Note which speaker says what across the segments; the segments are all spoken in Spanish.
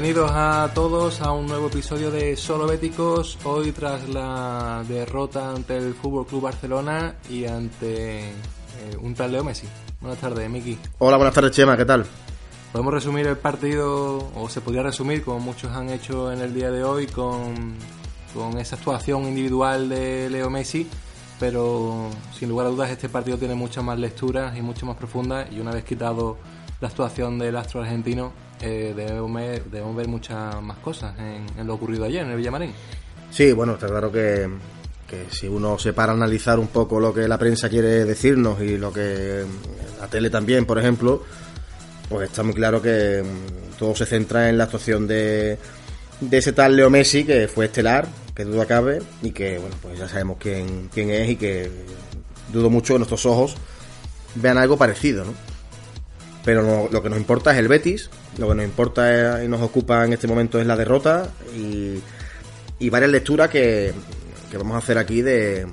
Speaker 1: Bienvenidos a todos a un nuevo episodio de Solo Béticos. Hoy tras la derrota ante el Fútbol Club Barcelona y ante eh, un tal Leo Messi. Buenas tardes, Miki.
Speaker 2: Hola, buenas tardes, Chema, ¿qué tal?
Speaker 1: Podemos resumir el partido, o se podría resumir, como muchos han hecho en el día de hoy, con, con esa actuación individual de Leo Messi, pero sin lugar a dudas este partido tiene muchas más lecturas y mucho más profundas y una vez quitado la actuación del astro argentino, eh, debemos, ver, muchas más cosas en, lo ocurrido ayer en el Villamarín.
Speaker 2: Sí, bueno, está claro que, si uno se para a analizar un poco lo que la prensa quiere decirnos y lo que la tele también, por ejemplo, pues está muy claro que mm, todo se centra en la actuación de, de ese tal Leo Messi que fue estelar, que duda cabe, y que, bueno, pues ya sabemos quién, quién es y que dudo mucho que nuestros ojos vean algo parecido, ¿no? Pero lo que nos importa es el Betis, lo que nos importa y nos ocupa en este momento es la derrota y, varias lecturas que, vamos a hacer aquí de,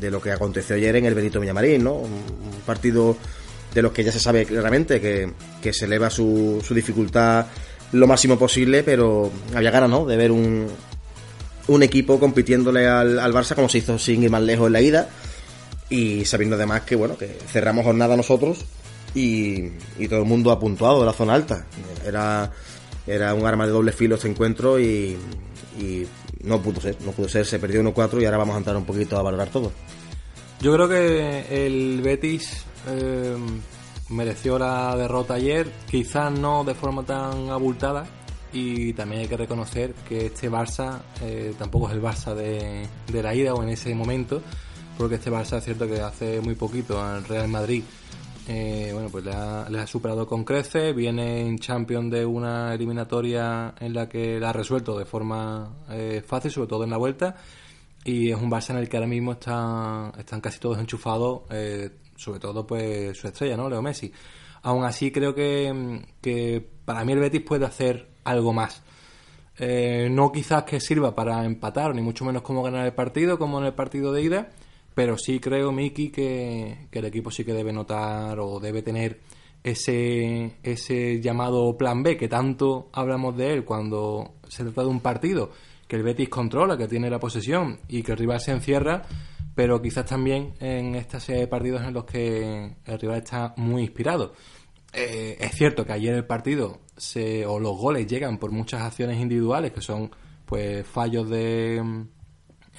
Speaker 2: lo que aconteció ayer en el Benito Villamarín, ¿no? Un, partido de los que ya se sabe claramente que, se eleva su, dificultad lo máximo posible, pero había ganas, ¿no? De ver un, equipo compitiéndole al, al Barça como se hizo sin ir más lejos en la ida y sabiendo además que, bueno, que cerramos jornada nosotros y, todo el mundo ha puntuado de la zona alta. Era, era un arma de doble filo este encuentro y, no pudo ser, no pudo ser, se perdió 1-4 y ahora vamos a entrar un poquito a valorar todo.
Speaker 1: Yo creo que el Betis eh, mereció la derrota ayer, quizás no de forma tan abultada, y también hay que reconocer que este Barça eh, tampoco es el Barça de, de, la ida o en ese momento, porque este Barça es cierto que hace muy poquito al Real Madrid eh, bueno, pues le ha, superado con crece, viene en Champions de una eliminatoria en la que la ha resuelto de forma eh, fácil, sobre todo en la vuelta, y es un Barça en el que ahora mismo está, están casi todos enchufados, eh, sobre todo pues su estrella, ¿no? Leo Messi. Aún así creo que, que para mí el Betis puede hacer algo más. no quizás que sirva para empatar, ni mucho menos como ganar el partido, como en el partido de ida, pero sí creo, Miki, que, el equipo sí que debe notar o debe tener ese, ese llamado plan B, que tanto hablamos de él cuando se trata de un partido, que el Betis controla, que tiene la posesión y que el rival se encierra, pero quizás también en esta serie de partidos en los que el rival está muy inspirado. Eh, es cierto que ayer el partido se, o los goles llegan por muchas acciones individuales que son pues fallos de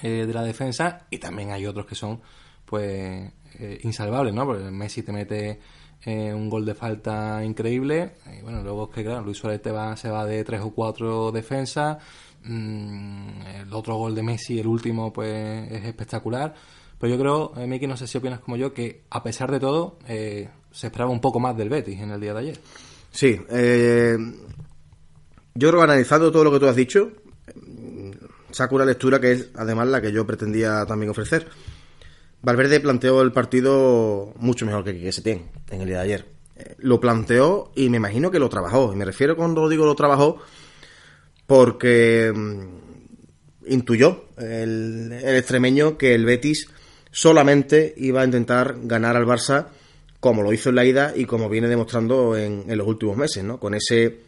Speaker 1: eh, de la defensa y también hay otros que son pues eh, insalvables, ¿no? Porque Messi te mete eh, un gol de falta increíble y bueno, luego es que claro, Luis Suárez te va, se va de tres o cuatro defensas mm, el otro gol de Messi, el último, pues es espectacular pero yo creo, Miki, no sé si opinas como yo, que a pesar de todo se esperaba un poco más del Betis en el día de ayer.
Speaker 2: Sí, yo creo que analizando todo lo que tú has dicho, saco una lectura que es además la que yo pretendía también ofrecer. Valverde planteó el partido mucho mejor que se tiene en el día de ayer. Eh, lo planteó y me imagino que lo trabajó. Y me refiero cuando digo lo trabajó porque mm, intuyó el, extremeño que el Betis solamente iba a intentar ganar al Barça como lo hizo en la ida y como viene demostrando en, los últimos meses, ¿no? Con ese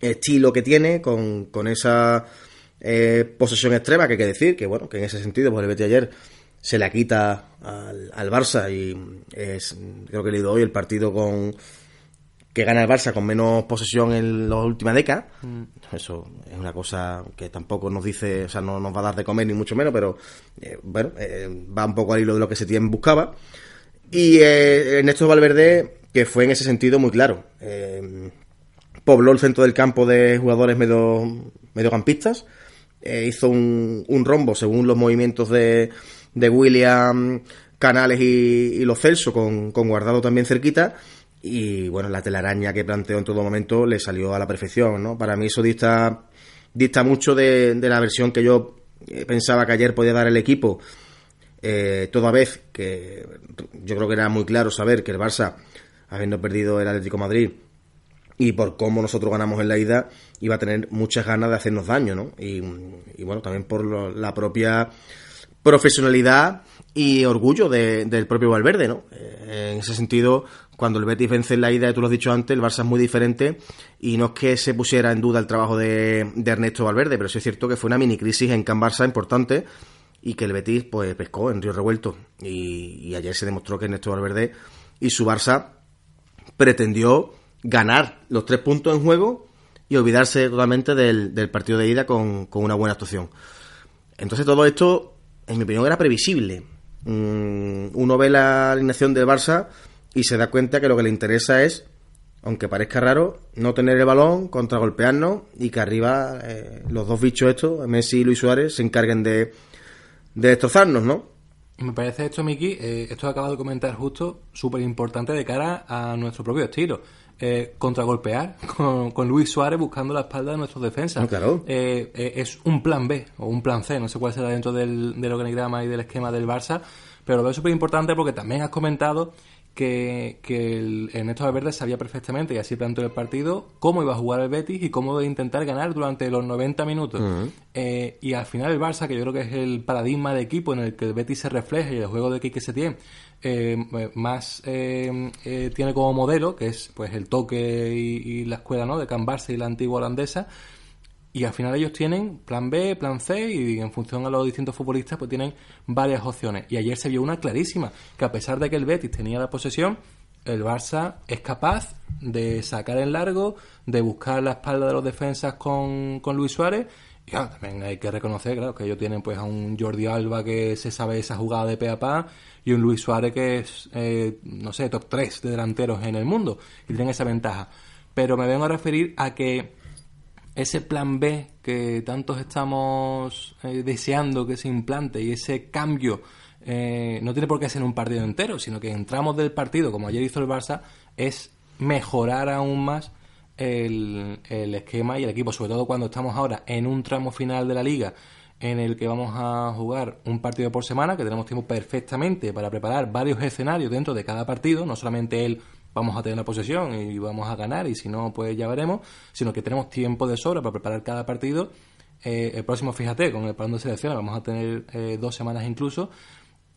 Speaker 2: estilo que tiene, con, con esa eh, posesión extrema, que hay que decir, que bueno, que en ese sentido, pues el Betis ayer se la quita al, Barça y es, creo que he leído hoy el partido con que gana el Barça con menos posesión en la última década. Mm. Eso es una cosa que tampoco nos dice, o sea, no nos va a dar de comer ni mucho menos, pero eh, bueno, eh, va un poco al hilo de lo que se tiene buscaba. Y eh, Ernesto Valverde, que fue en ese sentido muy claro. pobló el centro del campo de jugadores medio, mediocampistas eh, hizo un, rombo según los movimientos de, de William, Canales y, Los Celso, con, Guardado también cerquita. y bueno, la telaraña que planteó en todo momento le salió a la perfección, ¿no? Para mí eso dista, dista mucho de, la versión que yo eh, pensaba que ayer podía dar el equipo, eh, toda vez que yo creo que era muy claro saber que el Barça, habiendo perdido el Atlético Madrid, y por cómo nosotros ganamos en la ida, iba a tener muchas ganas de hacernos daño, ¿no? Y, bueno, también por la propia profesionalidad y orgullo del propio Valverde, ¿no? Eh, en ese sentido, cuando el Betis vence en la ida, tú lo has dicho antes, el Barça es muy diferente y no es que se pusiera en duda el trabajo de, Ernesto Valverde, pero sí es cierto que fue una mini crisis en Can Barça importante y que el Betis pues pescó en Río Revuelto y, ayer se demostró que Ernesto Valverde y su Barça pretendió ganar los tres puntos en juego y olvidarse totalmente del, partido de ida con, con, una buena actuación. Entonces todo esto, en mi opinión, era previsible. Mm, uno ve la alineación del Barça y se da cuenta que lo que le interesa es, aunque parezca raro, no tener el balón, contragolpearnos y que arriba eh, los dos bichos estos, Messi y Luis Suárez, se encarguen de, de destrozarnos, ¿no?
Speaker 1: Me parece esto, Miki, eh, esto que acabas de comentar justo, súper importante de cara a nuestro propio estilo. Eh, contragolpear con, Luis Suárez buscando la espalda de nuestros defensas.
Speaker 2: Ah, claro.
Speaker 1: Eh, es un plan B o un plan C, no sé cuál será dentro del, del organigrama y del esquema del Barça, pero lo veo súper importante porque también has comentado que, que el Ernesto Valverde sabía perfectamente, y así planteó el partido, cómo iba a jugar el Betis y cómo iba a intentar ganar durante los 90 minutos. Eh, y al final el Barça, que yo creo que es el paradigma de equipo en el que el Betis se refleja y el juego de Quique Setién eh, más eh, eh, tiene como modelo, que es pues el toque y, la escuela ¿no? de Can Barça y la antigua holandesa, y al final ellos tienen plan B, plan C y en función a los distintos futbolistas pues tienen varias opciones. Y ayer se vio una clarísima, que a pesar de que el Betis tenía la posesión, el Barça es capaz de sacar en largo, de buscar la espalda de los defensas con, con Luis Suárez. Y también hay que reconocer, claro, que ellos tienen pues a un Jordi Alba que se sabe esa jugada de pe a pa y un Luis Suárez que es, eh, no sé, top 3 de delanteros en el mundo y tienen esa ventaja. Pero me vengo a referir a que ese plan B que tantos estamos eh, deseando que se implante y ese cambio eh, no tiene por qué ser un partido entero, sino que entramos del partido, como ayer hizo el Barça, es mejorar aún más el, el esquema y el equipo, sobre todo cuando estamos ahora en un tramo final de la liga en el que vamos a jugar un partido por semana, que tenemos tiempo perfectamente para preparar varios escenarios dentro de cada partido, no solamente el vamos a tener la posesión y vamos a ganar y si no, pues ya veremos, sino que tenemos tiempo de sobra para preparar cada partido. Eh, el próximo, fíjate, con el plan de selección vamos a tener eh, dos semanas incluso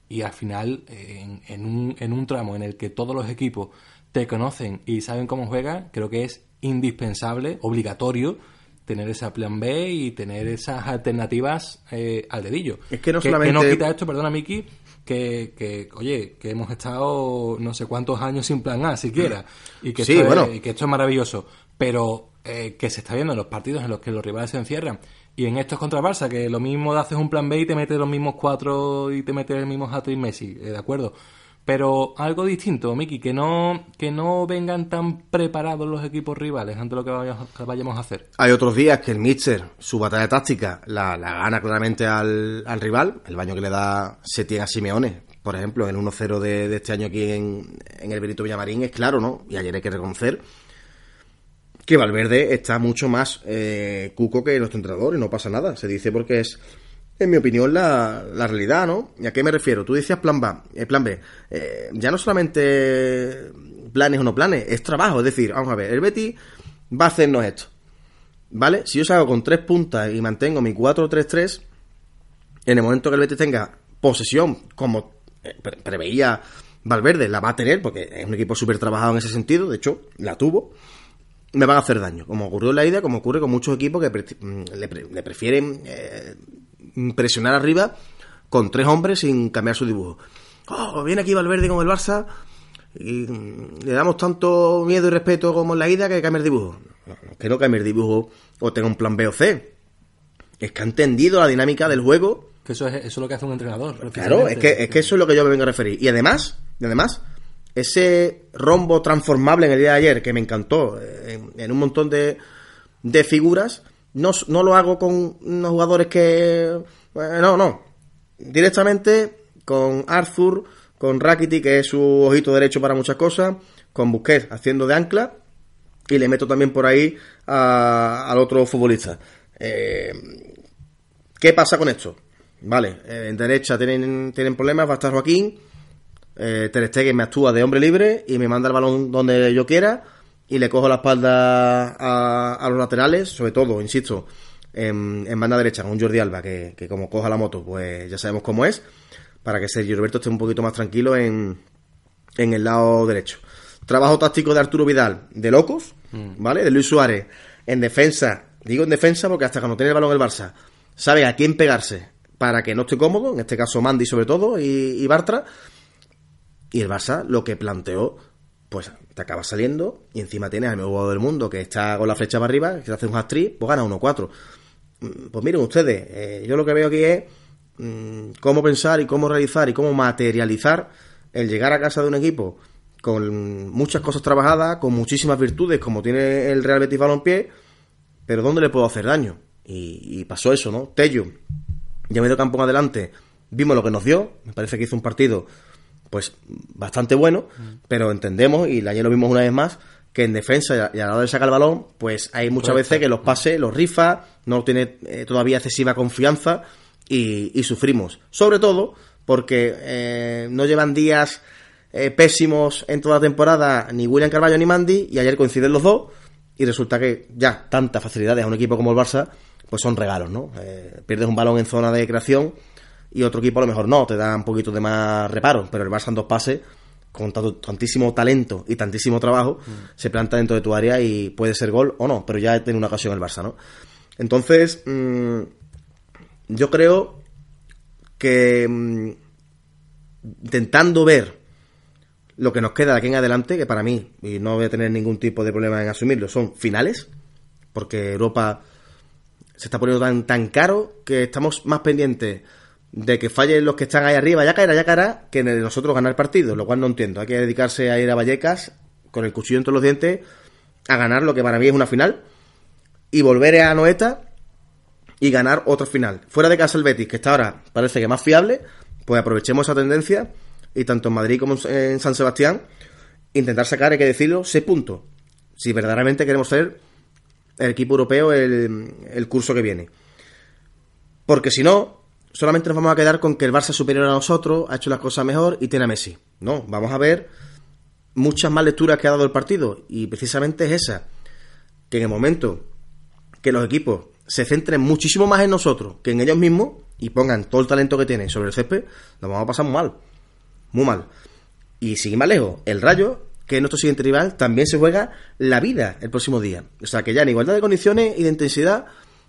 Speaker 1: y al final en, en, un, en un tramo en el que todos los equipos te conocen y saben cómo juegan, creo que es indispensable, obligatorio, tener esa plan B y tener esas alternativas eh, al dedillo.
Speaker 2: Es que no solamente...
Speaker 1: Que, quita esto, perdona Miki, que, que, oye, que hemos estado no sé cuántos años sin plan A siquiera, y que, esto, es, y que esto es maravilloso, pero eh, que se está viendo en los partidos en los que los rivales se encierran, y en estos contra Barça, que lo mismo haces un plan B y te metes los mismos cuatro y te metes el mismo hat Messi, eh, ¿de acuerdo? Pero algo distinto, Miki, que no, que no vengan tan preparados los equipos rivales ante lo que vayamos, a hacer.
Speaker 2: Hay otros días que el Mitcher, su batalla táctica, la, gana claramente al, rival. El baño que le da Setién a Simeone, por ejemplo, en el 1-0 de, este año aquí en, el Benito Villamarín, es claro, ¿no? Y ayer hay que reconocer que Valverde está mucho más eh, cuco que nuestro entrenador y no pasa nada. Se dice porque es en mi opinión, la, la, realidad, ¿no? ¿Y a qué me refiero? Tú decías plan, B, eh, plan B. Eh, ya no solamente planes o no planes, es trabajo. Es decir, vamos a ver, el Betty va a hacernos esto. ¿Vale? Si yo salgo con tres puntas y mantengo mi 4-3-3, en el momento que el Betty tenga posesión, como eh, preveía Valverde, la va a tener, porque es un equipo súper trabajado en ese sentido, de hecho, la tuvo, me van a hacer daño. Como ocurrió en la ida, como ocurre con muchos equipos que mm, le, prefieren presionar arriba con tres hombres sin cambiar su dibujo. Oh, viene aquí Valverde con el Barça y le damos tanto miedo y respeto como en la ida que cambia el dibujo. que no cambie el dibujo o tenga un plan B o C. Es que ha entendido la dinámica del juego.
Speaker 1: Que eso es, eso es lo que hace un entrenador.
Speaker 2: Claro, es que, es que eso es lo que yo me vengo a referir. Y además, y además, ese rombo transformable en el día de ayer, que me encantó, en, un montón de, de figuras, no, no lo hago con unos jugadores que... no, no. Directamente con Arthur, con Rakiti, que es su ojito derecho para muchas cosas, con Busquets haciendo de ancla, y le meto también por ahí al otro futbolista. Eh, ¿Qué pasa con esto? Vale, eh, en derecha tienen, tienen problemas, va a estar Joaquín, eh, Ter Stegen me actúa de hombre libre y me manda el balón donde yo quiera y le cojo la espalda a, los laterales, sobre todo, insisto, en, banda derecha, con un Jordi Alba, que, que, como coja la moto, pues ya sabemos cómo es, para que Sergio Roberto esté un poquito más tranquilo en, en el lado derecho. Trabajo táctico de Arturo Vidal, de locos, mm. ¿vale? De Luis Suárez, en defensa, digo en defensa porque hasta cuando tiene el balón el Barça, sabe a quién pegarse para que no esté cómodo, en este caso Mandy sobre todo y, y Bartra, y el Barça lo que planteó, pues te acaba saliendo y encima tienes al mejor jugador del mundo que está con la flecha para arriba, que te hace un hat-trick, pues gana 1-4. Mm, pues miren ustedes, eh, yo lo que veo aquí es mm, cómo pensar y cómo realizar y cómo materializar el llegar a casa de un equipo con muchas cosas trabajadas, con muchísimas virtudes, como tiene el Real Betis Balompié, pero ¿dónde le puedo hacer daño? Y, pasó eso, ¿no? Tello, ya medio campo en adelante, vimos lo que nos dio, me parece que hizo un partido pues bastante bueno, pero entendemos, y ayer lo vimos una vez más, que en defensa y a la hora de sacar el balón, pues hay muchas veces que los pases los rifa, no tiene eh, todavía excesiva confianza y, sufrimos. Sobre todo porque eh, no llevan días eh, pésimos en toda la temporada ni William Carvalho ni Mandy y ayer coinciden los dos y resulta que ya tantas facilidades a un equipo como el Barça pues son regalos, ¿no? pierdes un balón en zona de creación y otro equipo a lo mejor no, te da un poquito de más reparo, pero el Barça en dos pases, con tantísimo talento y tantísimo trabajo, mm. se planta dentro de tu área y puede ser gol o no, pero ya tiene una ocasión el Barça, ¿no? Entonces, mm, yo creo que mm, intentando ver lo que nos queda de aquí en adelante, que para mí, y no voy a tener ningún tipo de problema en asumirlo, son finales, porque Europa se está poniendo tan, tan caro que estamos más pendientes de que fallen los que están ahí arriba, ya caerá, ya caerá, que nosotros ganar partidos, lo cual no entiendo. Hay que dedicarse a ir a Vallecas con el cuchillo entre los dientes a ganar lo que para mí es una final y volver a Noeta y ganar otra final. Fuera de casa el Betis, que está ahora parece que más fiable, pues aprovechemos esa tendencia y tanto en Madrid como en San Sebastián intentar sacar, hay que decirlo, seis puntos. Si verdaderamente queremos ser el equipo europeo el, el curso que viene. Porque si no, solamente nos vamos a quedar con que el Barça es superior a nosotros, ha hecho las cosas mejor y tiene a Messi. No, vamos a ver muchas más lecturas que ha dado el partido y precisamente es esa, que en el momento que los equipos se centren muchísimo más en nosotros que en ellos mismos y pongan todo el talento que tienen sobre el césped, lo vamos a pasar muy mal, muy mal. Y sigue más lejos, el Rayo, que es nuestro siguiente rival, también se juega la vida el próximo día. O sea que ya en igualdad de condiciones y de intensidad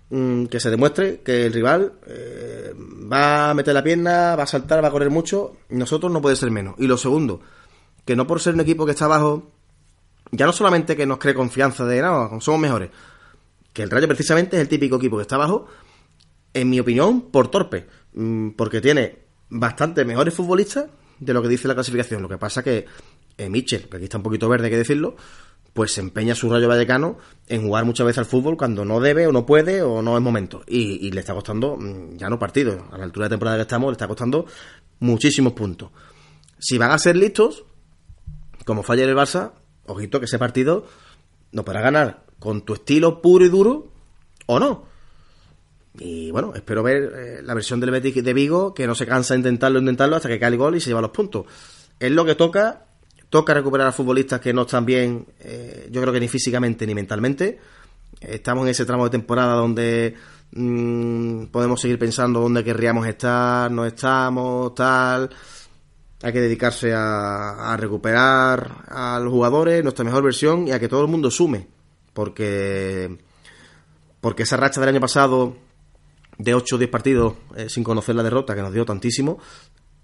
Speaker 2: Mm, que se demuestre que el rival eh, va a meter la pierna, va a saltar, va a correr mucho. Nosotros no puede ser menos. Y lo segundo, que no por ser un equipo que está abajo, ya no solamente que nos cree confianza de nada, somos mejores, que el Rayo precisamente es el típico equipo que está abajo, en mi opinión, por torpe, mm, porque tiene bastante mejores futbolistas de lo que dice la clasificación. Lo que pasa que eh, Mitchell, que aquí está un poquito verde, hay que decirlo, pues se empeña su Rayo Vallecano en jugar muchas veces al fútbol cuando no debe o no puede o no es momento. Y, le está costando mm, ya no partidos. A la altura de temporada que estamos le está costando muchísimos puntos. Si van a ser listos, como falla el Barça, ojito que ese partido no podrá ganar con tu estilo puro y duro o no. Y bueno, espero ver eh, la versión del Betis de Vigo que no se cansa de intentarlo, intentarlo hasta que cae el gol y se lleva los puntos. Es lo que toca Toca recuperar a futbolistas que no están bien, eh, yo creo que ni físicamente ni mentalmente. Estamos en ese tramo de temporada donde mm, podemos seguir pensando dónde querríamos estar, no estamos, tal. Hay que dedicarse a, recuperar a los jugadores, nuestra mejor versión y a que todo el mundo sume. Porque, porque esa racha del año pasado de 8 o 10 partidos eh, sin conocer la derrota que nos dio tantísimo,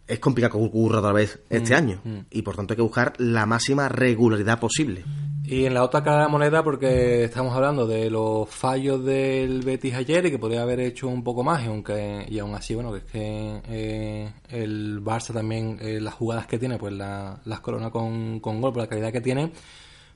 Speaker 2: es complicado que ocurra otra vez este mm, año. Mm. Y por tanto hay que buscar la máxima regularidad posible.
Speaker 1: Y en la otra cara de la moneda, porque estamos hablando de los fallos del Betis ayer y que podría haber hecho un poco más, y, aunque, y aún así, bueno, que es que eh, el Barça también, eh, las jugadas que tiene, pues las corona con, con gol por la calidad que tiene.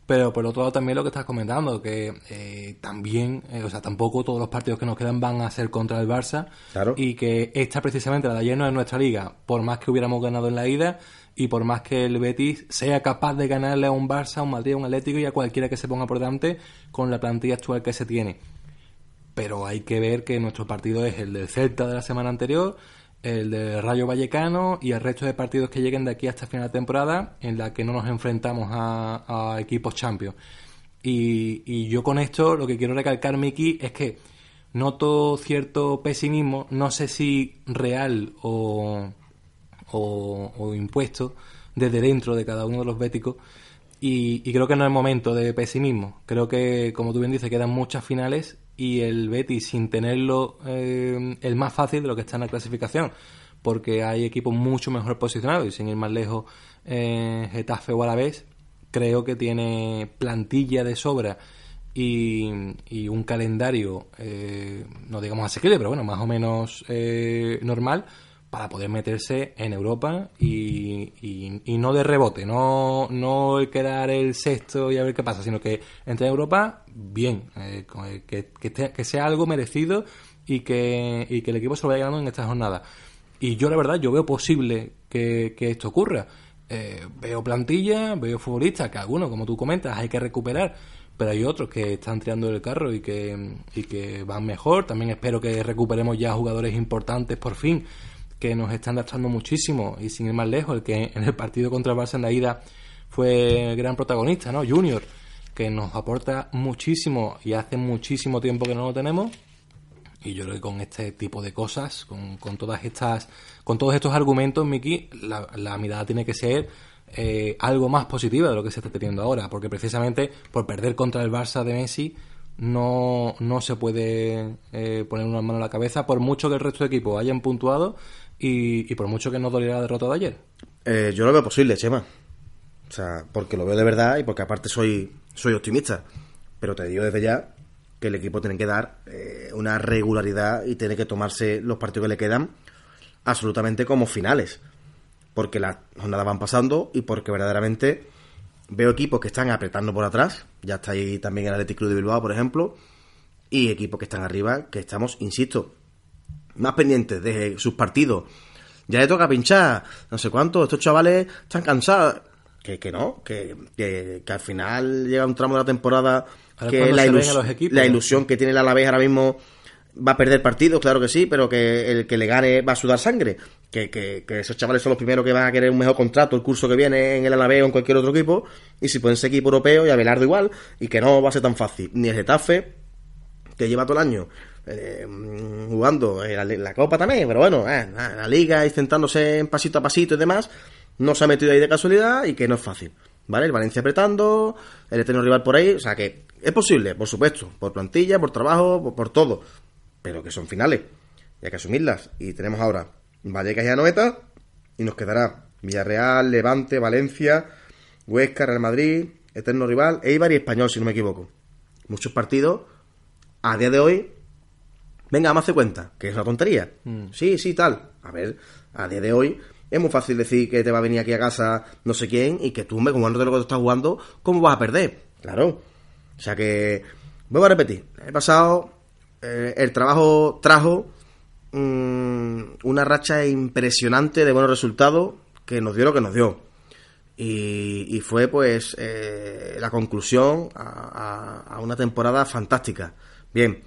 Speaker 1: Pero por otro lado también lo que estás comentando, que eh, también, eh, o sea, tampoco todos los partidos que nos quedan van a ser contra el Barça.
Speaker 2: Claro.
Speaker 1: Y que esta precisamente, la de ayer no es nuestra liga, por más que hubiéramos ganado en la ida y por más que el Betis sea capaz de ganarle a un Barça, a un Madrid, a un Atlético y a cualquiera que se ponga por delante con la plantilla actual que se tiene. Pero hay que ver que nuestro partido es el del Celta de la semana anterior, el de Rayo Vallecano y el resto de partidos que lleguen de aquí hasta final de temporada en la que no nos enfrentamos a, equipos champions. Y, y, yo con esto lo que quiero recalcar, Miki, es que noto cierto pesimismo, no sé si real o, o, impuesto desde dentro de cada uno de los béticos. Y, creo que no es momento de pesimismo. Creo que, como tú bien dices, quedan muchas finales y el Betis sin tenerlo eh, el más fácil de lo que está en la clasificación porque hay equipos mucho mejor posicionados y sin ir más lejos eh, Getafe o Alavés creo que tiene plantilla de sobra y, y un calendario eh, no digamos asequible pero bueno más o menos eh, normal para poder meterse en Europa y, y, no de rebote, no, no quedar el sexto y a ver qué pasa, sino que entre en Europa, bien, eh, que, que, sea algo merecido y que, y que el equipo se lo vaya ganando en esta jornada. Y yo la verdad, yo veo posible que, que esto ocurra. Eh, veo plantilla, veo futbolistas, que algunos, como tú comentas, hay que recuperar, pero hay otros que están tirando el carro y que, y que van mejor. También espero que recuperemos ya jugadores importantes por fin que nos están lastrando muchísimo y sin ir más lejos, el que en el partido contra el Barça en la ida fue gran protagonista, ¿no? Junior, que nos aporta muchísimo y hace muchísimo tiempo que no lo tenemos. Y yo creo que con este tipo de cosas, con, con todas estas, con todos estos argumentos, Miki, la, la mirada tiene que ser eh, algo más positiva de lo que se está teniendo ahora, porque precisamente por perder contra el Barça de Messi no, no se puede eh, poner una mano en la cabeza, por mucho que el resto de equipos hayan puntuado y, por mucho que no doliera la derrota de ayer.
Speaker 2: Eh, yo lo veo posible, Chema. O sea, porque lo veo de verdad y porque aparte soy, soy optimista. Pero te digo desde ya que el equipo tiene que dar eh, una regularidad y tiene que tomarse los partidos que le quedan absolutamente como finales. Porque las jornadas van pasando y porque verdaderamente veo equipos que están apretando por atrás. Ya está ahí también el Athletic Club de Bilbao, por ejemplo. Y equipos que están arriba, que estamos, insisto, más pendientes de sus partidos. Ya le toca pinchar, no sé cuánto, estos chavales están cansados. Que, que no, que, que, que al final llega un tramo de la temporada que la, ilus-
Speaker 1: los equipos,
Speaker 2: la
Speaker 1: ¿no?
Speaker 2: ilusión que tiene el Alavés ahora mismo va a perder partidos, claro que sí, pero que el que le gane va a sudar sangre. Que, esos chavales son los primeros que van a querer un mejor contrato el curso que viene en el Alavés o en cualquier otro equipo. Y si pueden ser equipo europeo y a Belardo igual, y que no va a ser tan fácil. Ni el Getafe, que lleva todo el año eh, jugando la, la Copa también, pero bueno, eh, en la Liga, y centrándose en pasito a pasito y demás, no se ha metido ahí de casualidad y que no es fácil. ¿Vale? El Valencia apretando, el eterno rival por ahí, o sea que es posible, por supuesto, por plantilla, por trabajo, por, por todo, pero que son finales, y hay que asumirlas. Y tenemos ahora Vallecas y Anoeta, y nos quedará Villarreal, Levante, Valencia, Huesca, Real Madrid, eterno rival, Eibar y Español, si no me equivoco. Muchos partidos, a día de hoy, venga, me hace cuenta, que es una tontería. Sí, sí, tal. A ver, a día de hoy es muy fácil decir que te va a venir aquí a casa no sé quién y que tú, me jugando lo que tú estás jugando, ¿cómo vas a perder? Claro. O sea que, vuelvo a repetir, he pasado, eh, el trabajo trajo mm, una racha impresionante de buenos resultados que nos dio lo que nos dio. Y, fue pues eh, la conclusión a, una temporada fantástica. Bien,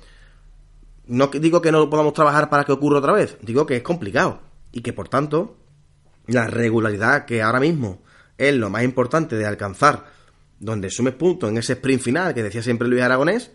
Speaker 2: no digo que no podamos trabajar para que ocurra otra vez, digo que es complicado y que por tanto la regularidad que ahora mismo es lo más importante de alcanzar, donde sumes puntos en ese sprint final que decía siempre Luis Aragonés,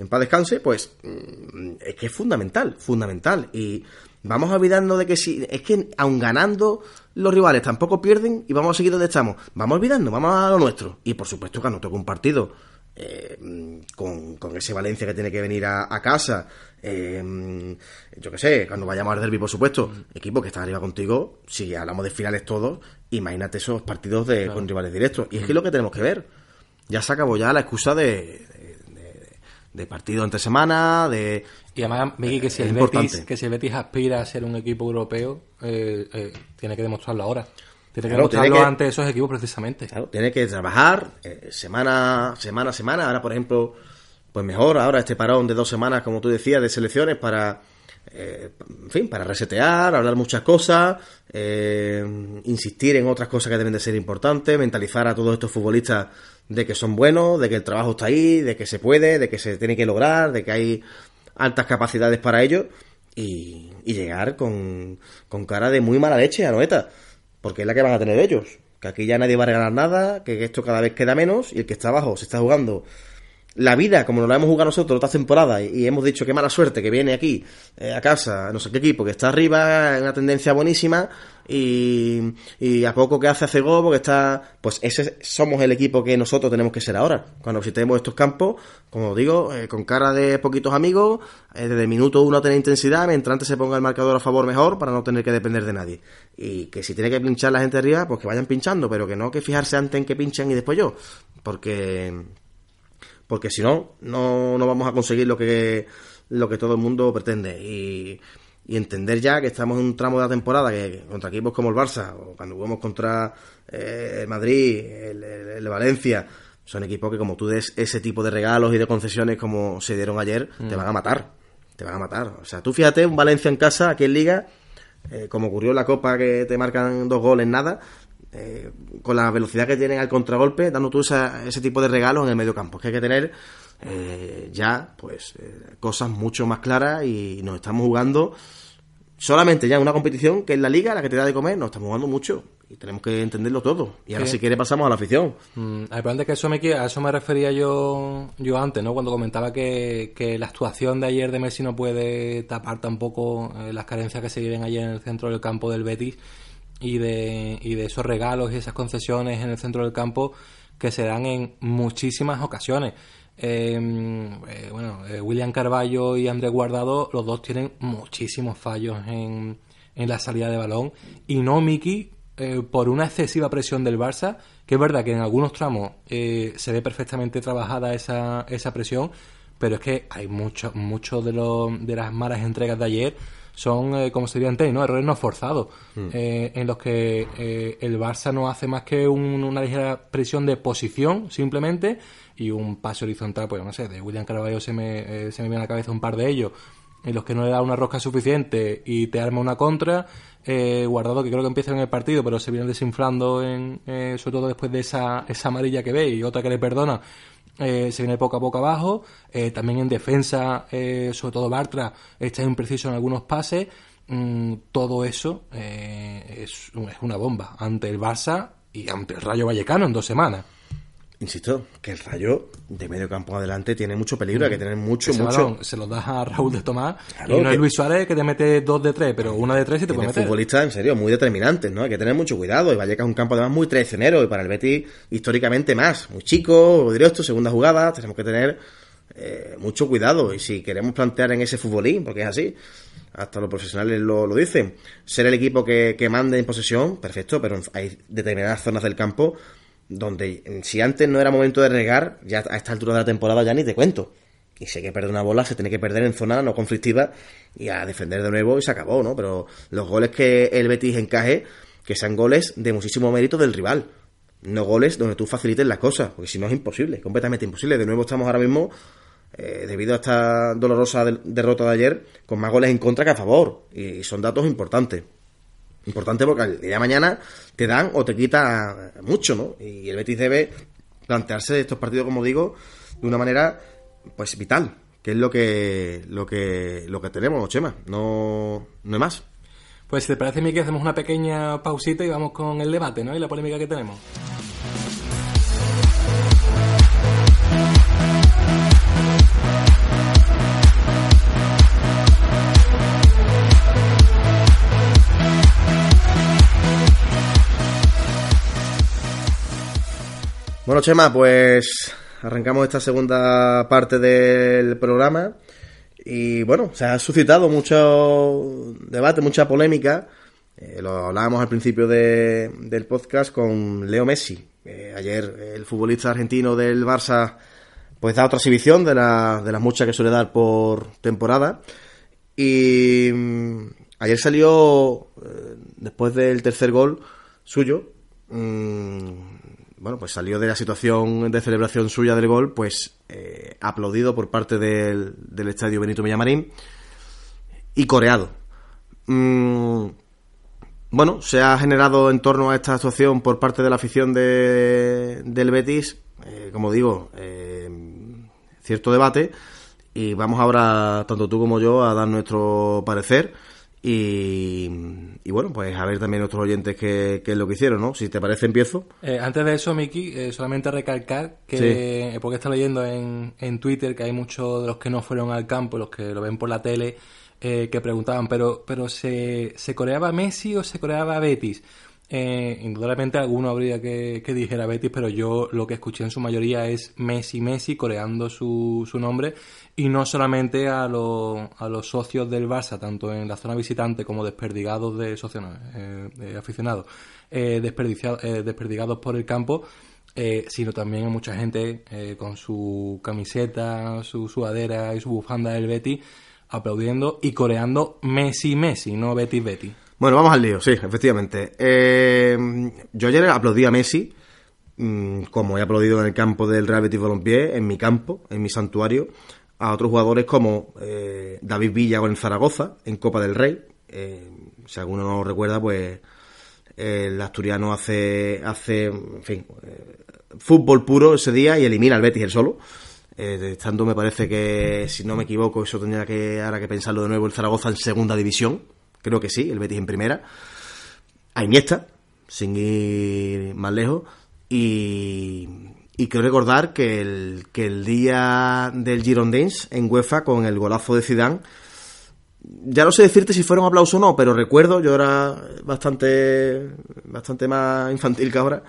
Speaker 2: en paz descanse, pues mm, es que es fundamental, fundamental. Y vamos a olvidarnos de que si, es que aun ganando los rivales tampoco pierden y vamos a seguir donde estamos. Vamos olvidando, vamos a lo nuestro. Y por supuesto que nos toca un partido eh, mm, con, con ese Valencia que tiene que venir a, a casa. eh, mm, yo qué sé, cuando vayamos al derby, por supuesto, equipo que está arriba contigo, si hablamos de finales todos, imagínate esos partidos de, con rivales directos. Y es que es lo que tenemos que ver. Ya se acabó ya la excusa de, de, partido entre semana, de...
Speaker 1: Y además, Miki, que si,
Speaker 2: Es
Speaker 1: el. Betis, que si el Betis aspira a ser un equipo europeo, eh, eh, tiene que demostrarlo ahora. Tiene que
Speaker 2: Claro, tiene
Speaker 1: mostrarlo
Speaker 2: que-
Speaker 1: ante esos equipos precisamente.
Speaker 2: Claro, tiene que trabajar eh, semana, semana a semana. Ahora, por ejemplo, pues mejor ahora este parón de dos semanas, como tú decías, de selecciones para, eh, en fin, para resetear, hablar muchas cosas, eh, insistir en otras cosas que deben de ser importantes, mentalizar a todos estos futbolistas de que son buenos, de que el trabajo está ahí, de que se puede, de que se tiene que lograr, de que hay altas capacidades para ello y, llegar con, con cara de muy mala leche a Noeta, porque es la que van a tener ellos. Que aquí ya nadie va a regalar nada, que esto cada vez queda menos y el que está abajo se está jugando la vida como nos la hemos jugado nosotros otras temporadas y, hemos dicho qué mala suerte que viene aquí eh, a casa, no sé qué equipo, que está arriba en una tendencia buenísima y, a poco que hace hace gol porque está, pues ese somos el equipo que nosotros tenemos que ser ahora. Cuando visitemos estos campos, como digo, eh, con cara de poquitos amigos, eh, desde el minuto uno tener intensidad, mientras antes se ponga el marcador a favor mejor para no tener que depender de nadie. Y que si tiene que pinchar la gente arriba, pues que vayan pinchando, pero que no que fijarse antes en que pinchan y después yo, porque porque si no, no, no vamos a conseguir lo que, lo que todo el mundo pretende. Y, y entender ya que estamos en un tramo de la temporada que, contra equipos como el Barça, o cuando jugamos contra eh, el Madrid, el, el- el Valencia, son equipos que como tú des ese tipo de regalos y de concesiones como se dieron ayer, te van a matar. Te van a matar. O sea, tú fíjate, un Valencia en casa, aquí en Liga, eh, como ocurrió en la Copa que te marcan dos goles, nada, eh, con la velocidad que tienen al contragolpe, dando tú esa- ese tipo de regalos en el medio campo. Es que hay que tener eh, ya pues eh, cosas mucho más claras y nos estamos jugando solamente ya en una competición que es la liga, la que te da de comer, nos estamos jugando mucho y tenemos que entenderlo todo. Y ahora si quiere pasamos a la afición.
Speaker 1: Mm, el problema es que eso me, a eso me refería yo, yo antes, ¿no? Cuando comentaba que, que la actuación de ayer de Messi no puede tapar tampoco eh, las carencias que se viven ayer en el centro del campo del Betis y de, y de esos regalos y esas concesiones en el centro del campo que se dan en muchísimas ocasiones. Eh, eh, bueno, eh, William Carballo y Andrés Guardado, los dos tienen muchísimos fallos en, en la salida de balón. Y no Miki, eh, por una excesiva presión del Barça, que es verdad que en algunos tramos se ve perfectamente trabajada esa, esa presión, pero es que hay muchos muchos de, los, de las malas entregas de ayer son, eh, como se diría antes, ¿no? errores no forzados, eh, en los que eh, el Barça no hace más que un- una ligera presión de posición, simplemente, y un pase horizontal, pues no sé, de William Carvalho se me, eh, se me viene a la cabeza un par de ellos, en los que no le da una rosca suficiente y te arma una contra, eh, guardado que creo que empieza en el partido, pero se viene desinflando, en, eh, sobre todo después de esa, esa amarilla que ve y otra que le perdona, eh, se viene poco a poco abajo. Eh, también en defensa, eh, sobre todo Bartra, está impreciso en algunos pases. Mm, todo eso eh, es, es una bomba ante el Barça y ante el Rayo Vallecano en dos semanas.
Speaker 2: Insisto, que el rayo de medio campo adelante tiene mucho peligro, hay que tener mucho,
Speaker 1: Ese
Speaker 2: mucho.
Speaker 1: balón se lo das a Raúl de Tomás
Speaker 2: Claro,
Speaker 1: y no es Luis Suárez que te mete dos de tres, pero una de tres y te puede meter.
Speaker 2: futbolistas, en serio, muy determinantes, ¿no? Hay que tener mucho cuidado. Y Vallecas es un campo además muy traicionero y para el Betis históricamente más. Muy chico, directo, segunda jugada. Tenemos que tener eh, mucho cuidado. Y si queremos plantear en ese futbolín, porque es así, hasta los profesionales lo, lo dicen, ser el equipo que, que mande en posesión, perfecto, pero hay determinadas zonas del campo donde eh, si antes no era momento de regar, ya a esta altura de la temporada ya ni te cuento. Y hay que perder una bola, se tiene que perder en zona no conflictiva y a defender de nuevo y se acabó, ¿no? Pero los goles que el Betis encaje, que sean goles de muchísimo mérito del rival. No goles donde tú facilites las cosas, porque si no es imposible, completamente imposible. De nuevo estamos ahora mismo, eh, debido a esta dolorosa derrota de ayer, con más goles en contra que a favor. Y son datos importantes. Importante porque el día de mañana te dan o te quita mucho, ¿no? Y el Betis debe plantearse estos partidos, como digo, de una manera pues vital, que es lo que lo que lo que tenemos, Chema, no no hay más.
Speaker 1: Pues si te parece, Miki, hacemos una pequeña pausita y vamos con el debate, ¿no? Y la polémica que tenemos.
Speaker 2: Bueno, Chema, pues arrancamos esta segunda parte del programa y bueno, se ha suscitado mucho debate, mucha polémica. Eh, lo hablábamos al principio de- del podcast con Leo Messi. Ayer el futbolista argentino del Barça pues da otra exhibición de, la- de las muchas que suele dar por temporada. Y mm, ayer salió, eh, después del tercer gol, suyo, mm, bueno, pues salió de la situación de celebración suya del gol, pues eh, aplaudido por parte del, del estadio Benito Villamarín y coreado. Mm, bueno, se ha generado en torno a esta actuación por parte de la afición de, del Betis, eh, como digo, eh, cierto debate y vamos ahora, tanto tú como yo, a dar nuestro parecer y, y bueno, pues a ver también nuestros oyentes qué, qué es lo que hicieron, ¿no? Si te parece, empiezo.
Speaker 1: Eh, antes de eso, Miki, eh, solamente recalcar que, porque está leyendo en, en Twitter que hay muchos de los que no fueron al campo, los que lo ven por la tele, eh, que preguntaban, pero, pero ¿se, ¿se coreaba Messi o se coreaba Betis? Eh, indudablemente alguno habría que, que dijera Betis, pero yo lo que escuché en su mayoría es Messi, Messi, coreando su, su nombre, y no solamente a, los a los socios del Barça, tanto en la zona visitante como desperdigados de socios, eh, aficionados, eh, eh, desperdigados por el campo, eh, sino también a mucha gente con su camiseta, su sudadera y su bufanda del Betis, aplaudiendo y coreando Messi, Messi, no Betis, Betis.
Speaker 2: Bueno, vamos al lío, sí, efectivamente. Eh, yo ayer aplaudí a Messi, mm, como he aplaudido en el campo del Real Betis Balompié, en mi campo, en mi santuario, a otros jugadores como eh, David Villa con el Zaragoza, en Copa del Rey. Eh, si alguno no lo recuerda, pues el asturiano hace, hace en fin, eh, fútbol puro ese día y elimina al Betis el solo. Eh, estando, me parece que, si no me equivoco, eso tendría que ahora que pensarlo de nuevo, el Zaragoza en segunda división. Creo que sí, el Betis en primera. A Iniesta, sin ir más lejos. Y, y creo recordar que el, que el día del Girondins en UEFA con el golazo de Zidane ya no sé decirte si fuera un aplauso o no, pero recuerdo, yo era bastante bastante más infantil que ahora.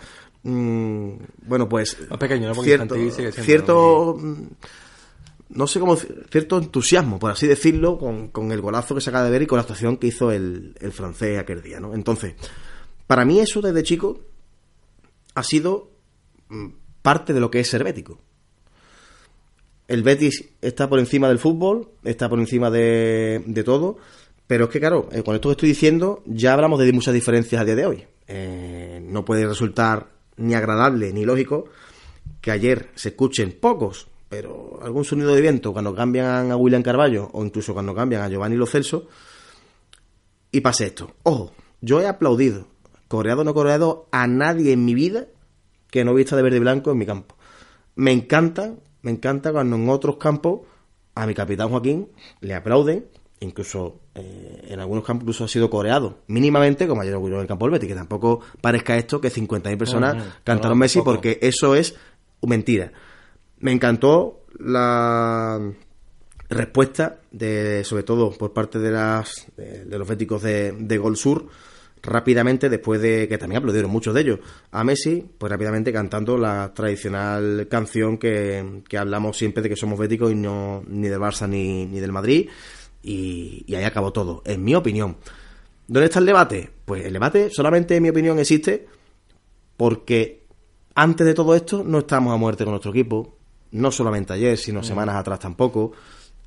Speaker 2: mm, bueno, pues
Speaker 1: Más pequeño, ¿no? Porque
Speaker 2: cierto,
Speaker 1: infantil sigue siendo
Speaker 2: cierto no sé cómo cierto entusiasmo, por así decirlo, con, con el golazo que se acaba de ver y con la actuación que hizo el, el francés aquel día, ¿no? Entonces, para mí eso desde chico ha sido mm, parte de lo que es ser bético. El Betis está por encima del fútbol, está por encima de, de todo, pero es que, claro, eh, con esto que estoy diciendo, ya hablamos de muchas diferencias a día de hoy. Eh, no puede resultar ni agradable ni lógico que ayer se escuchen pocos, pero algún sonido de viento cuando cambian a William Carballo o incluso cuando cambian a Giovanni Lo Celso y pase esto. Ojo, yo he aplaudido, coreado o no coreado, a nadie en mi vida que no vista de verde y blanco en mi campo. Me encanta, me encanta cuando en otros campos a mi capitán Joaquín le aplauden, incluso eh, en algunos campos incluso ha sido coreado, mínimamente como ayer ocurrió en el campo del Betis, que tampoco parezca esto que 50.000 personas cantaron
Speaker 1: no,
Speaker 2: Messi porque eso es mentira. Me encantó la respuesta de sobre todo por parte de las de, los béticos de, de Gol Sur rápidamente después de que también aplaudieron muchos de ellos. A Messi pues rápidamente cantando la tradicional canción que, que hablamos siempre de que somos béticos y no ni del Barça ni, ni del Madrid y, y ahí acabó todo en mi opinión. ¿dónde está el debate? pues el debate solamente en mi opinión existe porque antes de todo esto no estamos a muerte con nuestro equipo, no solamente ayer, sino semanas atrás tampoco,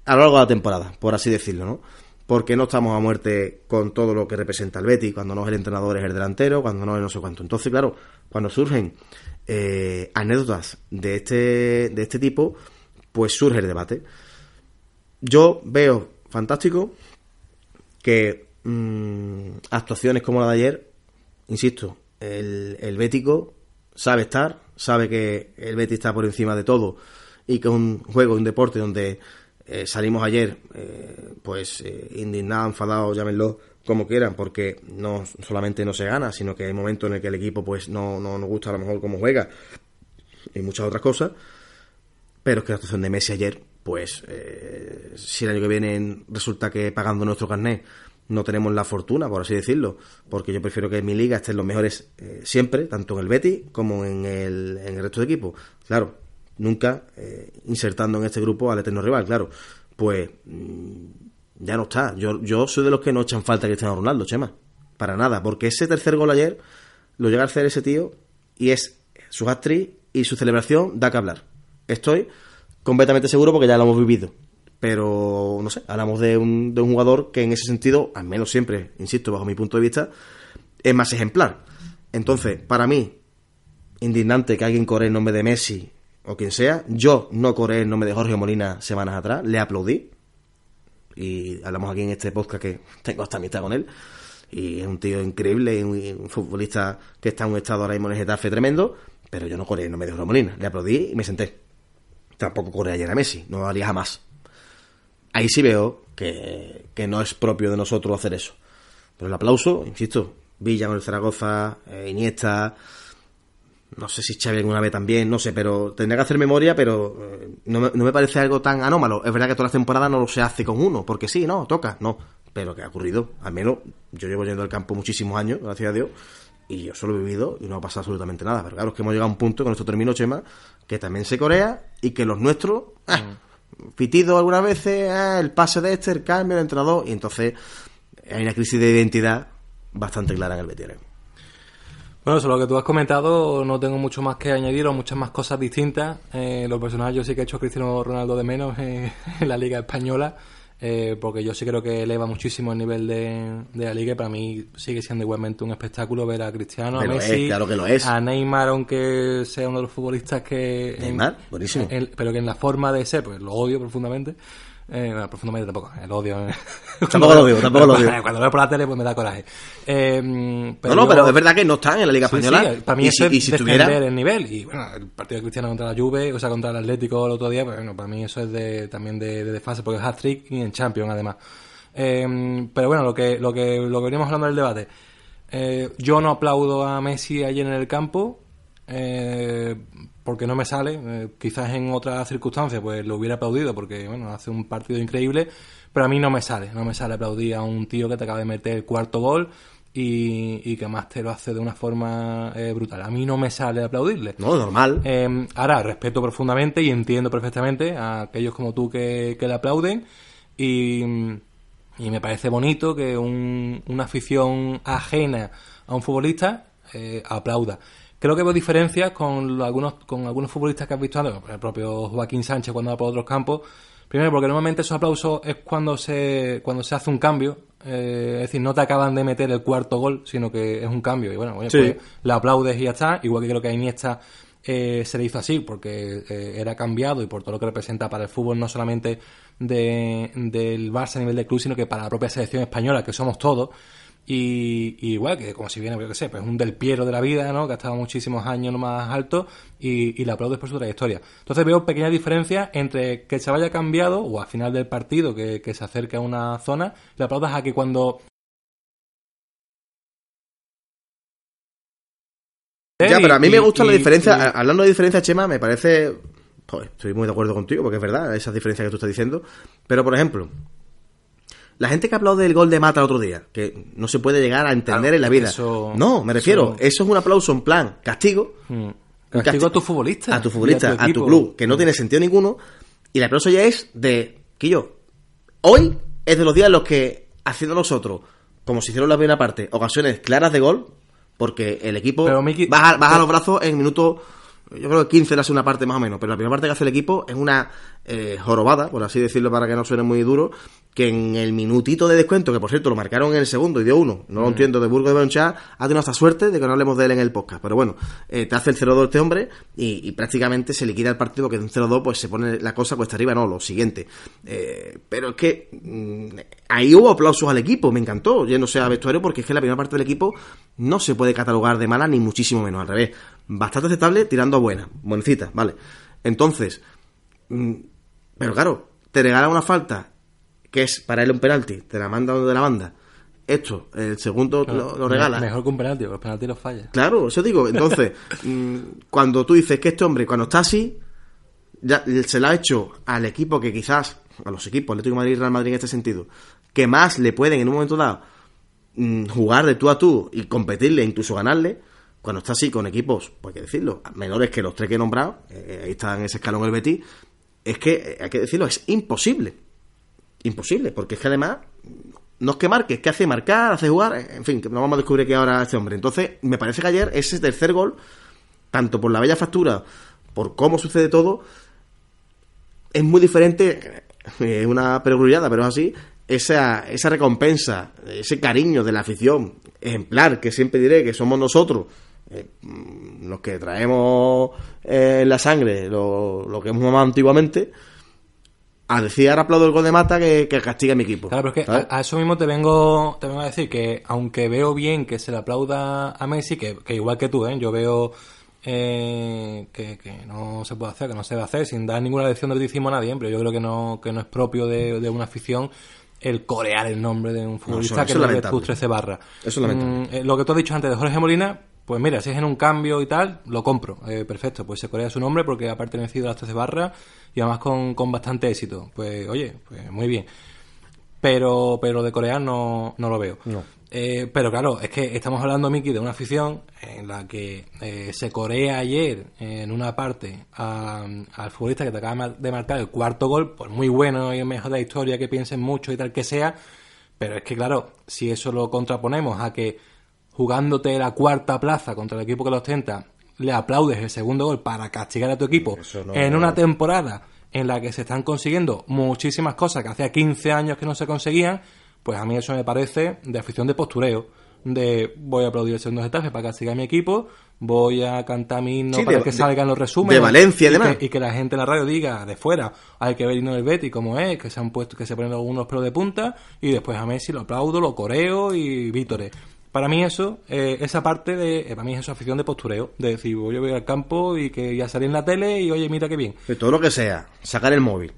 Speaker 2: a lo largo de la temporada, por así decirlo, ¿no? Porque no estamos a muerte con todo lo que representa el Betty, cuando no es el entrenador es el delantero, cuando no es no sé cuánto. Entonces, claro, cuando surgen eh, anécdotas de este, de este tipo, pues surge el debate. Yo veo fantástico que mm, actuaciones como la de ayer, insisto, el, el bético sabe estar, sabe que el Betis está por encima de todo y que es un juego, un deporte donde eh, salimos ayer, eh, pues eh, indignados, enfadados, llámenlo como quieran, porque no solamente no se gana, sino que hay momentos en el que el equipo pues no, no nos gusta a lo mejor cómo juega y muchas otras cosas. Pero es que la actuación de Messi ayer, pues eh, si el año que viene resulta que pagando nuestro carnet no tenemos la fortuna, por así decirlo, porque yo prefiero que en mi liga estén los mejores eh, siempre, tanto en el Betis como en el, en el resto de equipos. Claro, nunca eh, insertando en este grupo al eterno rival, claro. Pues mm, ya no está. Yo, yo soy de los que no echan falta a Ronaldo, Chema. Para nada, porque ese tercer gol ayer lo llega a hacer ese tío y es su actriz y su celebración da que hablar. Estoy completamente seguro porque ya lo hemos vivido. Pero, no sé, hablamos de un, de un jugador que en ese sentido, al menos siempre, insisto, bajo mi punto de vista, es más ejemplar. Entonces, para mí, indignante que alguien coree el nombre de Messi o quien sea. Yo no coré el nombre de Jorge Molina semanas atrás, le aplaudí. Y hablamos aquí en este podcast que tengo hasta amistad con él. Y es un tío increíble, un, futbolista que está en un estado ahora mismo en el Getafe tremendo. Pero yo no coré el nombre de Jorge Molina, le aplaudí y me senté. Tampoco coré ayer a Messi, no lo haría jamás. Ahí sí veo que, que no es propio de nosotros hacer eso. Pero el aplauso, insisto, Villa con el Zaragoza, eh, Iniesta, no sé si Xavi alguna vez también, no sé, pero tendría que hacer memoria, pero eh, no, me, no me parece algo tan anómalo. Es verdad que toda la temporada no lo se hace con uno, porque sí, no, toca, no. Pero que ha ocurrido, al menos yo llevo yendo al campo muchísimos años, gracias a Dios, y yo solo he vivido y no ha pasado absolutamente nada. Pero claro, que hemos llegado a un punto, con esto termino, Chema, que también se corea y que los nuestros, ah, pitido algunas veces, ah, el pase de este, el cambio, el entrenador, y entonces hay una crisis de identidad bastante clara en el Betis.
Speaker 1: Bueno, sobre lo que tú has comentado, no tengo mucho más que añadir o muchas más cosas distintas. Eh, lo personal, yo sí que he hecho Cristiano Ronaldo de menos en, en la Liga Española, eh, porque yo sí creo que eleva muchísimo el nivel de, de, la Liga y para mí sigue siendo igualmente un espectáculo ver a Cristiano,
Speaker 2: Pero
Speaker 1: a Messi,
Speaker 2: es, claro que lo es.
Speaker 1: a Neymar, aunque sea uno de los futbolistas que...
Speaker 2: Neymar, en, buenísimo.
Speaker 1: En, pero que en la forma de ser, pues lo odio profundamente. Eh, bueno, profundamente tampoco, el odio.
Speaker 2: tampoco lo digo, tampoco lo digo.
Speaker 1: Cuando lo veo por la tele, pues me da coraje. Eh,
Speaker 2: pero no, no, yo, pero es verdad que no están en la Liga
Speaker 1: sí,
Speaker 2: Española.
Speaker 1: Sí, para mí
Speaker 2: y
Speaker 1: eso
Speaker 2: si,
Speaker 1: es
Speaker 2: y si
Speaker 1: defender
Speaker 2: tuviera...
Speaker 1: el nivel. Y bueno, el partido de Cristiano contra la Juve, o sea, contra el Atlético el otro día, pues bueno, para mí eso es de, también de, de desfase, porque es hat-trick y en Champions además. Eh, pero bueno, lo que, lo que, lo que veníamos hablando del debate. Eh, yo no aplaudo a Messi ayer en el campo. Eh, porque no me sale. Eh, quizás en otras circunstancias pues lo hubiera aplaudido porque bueno hace un partido increíble, pero a mí no me sale, no me sale aplaudir a un tío que te acaba de meter el cuarto gol y, y que más te lo hace de una forma eh, brutal. A mí no me sale aplaudirle.
Speaker 2: No, normal.
Speaker 1: Eh, ahora respeto profundamente y entiendo perfectamente a aquellos como tú que, que le aplauden y, y me parece bonito que un, una afición ajena a un futbolista eh, aplauda. Creo que veo diferencias con algunos, con algunos futbolistas que has visto antes, el propio Joaquín Sánchez cuando va por otros campos. Primero, porque normalmente esos aplausos es cuando se, cuando se hace un cambio. Eh, es decir, no te acaban de meter el cuarto gol, sino que es un cambio. Y bueno, oye,
Speaker 2: Sí.
Speaker 1: pues le aplaudes y ya está. Igual que creo que a Iniesta eh, se le hizo así, porque eh, era cambiado y por todo lo que representa para el fútbol, no solamente de, del Barça a nivel de club, sino que para la propia selección española, que somos todos. Y, y igual que como si viene, yo que sé, pues un del Piero de la vida, ¿no? Que ha estado muchísimos años más alto y, y le aplaudes por su trayectoria. Entonces veo pequeñas diferencias entre que se vaya cambiado o al final del partido que, que se acerque a una zona, le aplaudas a que cuando
Speaker 2: Ya, pero a mí
Speaker 1: y-
Speaker 2: me gusta la diferencia.
Speaker 1: y-
Speaker 2: Hablando de diferencia, Chema, me parece. Estoy muy de acuerdo contigo, porque es verdad, esas diferencias que tú estás diciendo. Pero, por ejemplo, la gente que aplaude el gol de Mata el otro día, que no se puede llegar a entender
Speaker 1: Claro,
Speaker 2: en la vida.
Speaker 1: eso-
Speaker 2: no, me refiero,
Speaker 1: eso-
Speaker 2: eso... es un aplauso en plan castigo.
Speaker 1: Mm.
Speaker 2: un
Speaker 1: Castigo
Speaker 2: casti-
Speaker 1: a tu futbolista.
Speaker 2: A tu futbolista, a tu, club, que no tiene sentido ninguno. Y el aplauso ya es de. Quillo, hoy es de los días en los que, haciendo nosotros, como se hicieron la primera parte, ocasiones claras de gol, porque el equipo
Speaker 1: Pero, Miki-
Speaker 2: baja, baja los brazos en minuto, yo creo que 15 la segunda parte más o menos, pero la primera parte que hace el equipo es una eh, jorobada, por así decirlo para que no suene muy duro, que en el minutito de descuento, que por cierto lo marcaron en el segundo y dio uno, no lo entiendo, de Burgo de Bonchá, ha tenido hasta suerte de que no hablemos de él en el podcast, pero bueno, eh, te hace el 0-2 este hombre y, y prácticamente se liquida el partido porque en 0-2 pues se pone la cosa cuesta arriba, no, lo siguiente. Eh, pero es que mm, ahí hubo aplausos al equipo, me encantó, yéndose a vestuario porque es que la primera parte del equipo no se puede catalogar de mala ni muchísimo menos, al revés. Bastante aceptable tirando a buena, buenecita, vale. Entonces, mm, pero claro, te regala una falta que es para él un penalti, te la manda donde la manda. Esto, el segundo lo, lo regala.
Speaker 1: Mejor que un penalti, porque los penaltis los falla.
Speaker 2: Claro, eso digo. Entonces, mm, cuando tú dices que este hombre, cuando está así, ya se la ha hecho al equipo que quizás, a los equipos, Atlético de Madrid y Real Madrid en este sentido, que más le pueden en un momento dado mm, jugar de tú a tú y competirle, incluso ganarle, cuando está así con equipos, pues hay que decirlo, menores que los tres que he nombrado, eh, ahí está en ese escalón el Betis, es que, hay que decirlo, es imposible. Imposible, porque es que además no es que marque, es que hace marcar, hace jugar, en fin, no vamos a descubrir que ahora este hombre. Entonces, me parece que ayer ese tercer gol, tanto por la bella factura, por cómo sucede todo, es muy diferente, eh, es una perogrullada, pero es así, esa, esa recompensa, ese cariño de la afición ejemplar, que siempre diré que somos nosotros, eh, mm, los que traemos eh, en la sangre lo, lo que hemos mamado antiguamente, a decir ahora aplaudo el gol de mata que, que castiga a mi equipo.
Speaker 1: Claro, pero es que a, a eso mismo te vengo, te vengo a decir que aunque veo bien que se le aplauda a Messi, que, que igual que tú, ¿eh? yo veo eh, que, que no se puede hacer, que no se debe hacer, sin dar ninguna lección de beticismo a nadie, pero yo creo que no, que no es propio de, de una afición el corear el nombre de un futbolista
Speaker 2: eso
Speaker 1: que no le tus 13 barras.
Speaker 2: Eso es lamentable.
Speaker 1: Mm, eh, lo que tú has dicho antes de Jorge Molina, pues mira, si es en un cambio y tal, lo compro. Eh, perfecto, pues se corea su nombre porque ha pertenecido a las 13 barras y además con, con bastante éxito. Pues oye, pues muy bien. Pero, pero de corear no, no lo veo. Eh, pero claro, es que estamos hablando, Miki, de una afición en la que eh, se corea ayer en una parte al futbolista que te acaba de marcar el cuarto gol, pues muy bueno y el mejor de la historia, que piensen mucho y tal que sea. Pero es que, claro, si eso lo contraponemos a que jugándote la cuarta plaza contra el equipo que lo ostenta, le aplaudes el segundo gol para castigar a tu equipo
Speaker 2: no-
Speaker 1: en una temporada en la que se están consiguiendo muchísimas cosas que hacía 15 años que no se conseguían, pues a mí eso me parece de afición de postureo. De voy a aplaudir el segundo Getafe para castigar a mi equipo, voy a cantar mi himno
Speaker 2: Sí,
Speaker 1: para
Speaker 2: de-
Speaker 1: que salgan los resúmenes.
Speaker 2: de Valencia,
Speaker 1: y
Speaker 2: además.
Speaker 1: que- y que la gente en la radio diga de fuera, hay que ver el Betty como es, que se han puesto, que se ponen algunos pelos de punta, y después a Messi lo aplaudo, lo coreo y vítores. Para mí eso, eh, esa parte de, eh, para mí es eso afición de postureo, de decir, voy a ver al campo y que ya salí en la tele y oye, mira qué bien.
Speaker 2: De todo lo que sea, sacar el móvil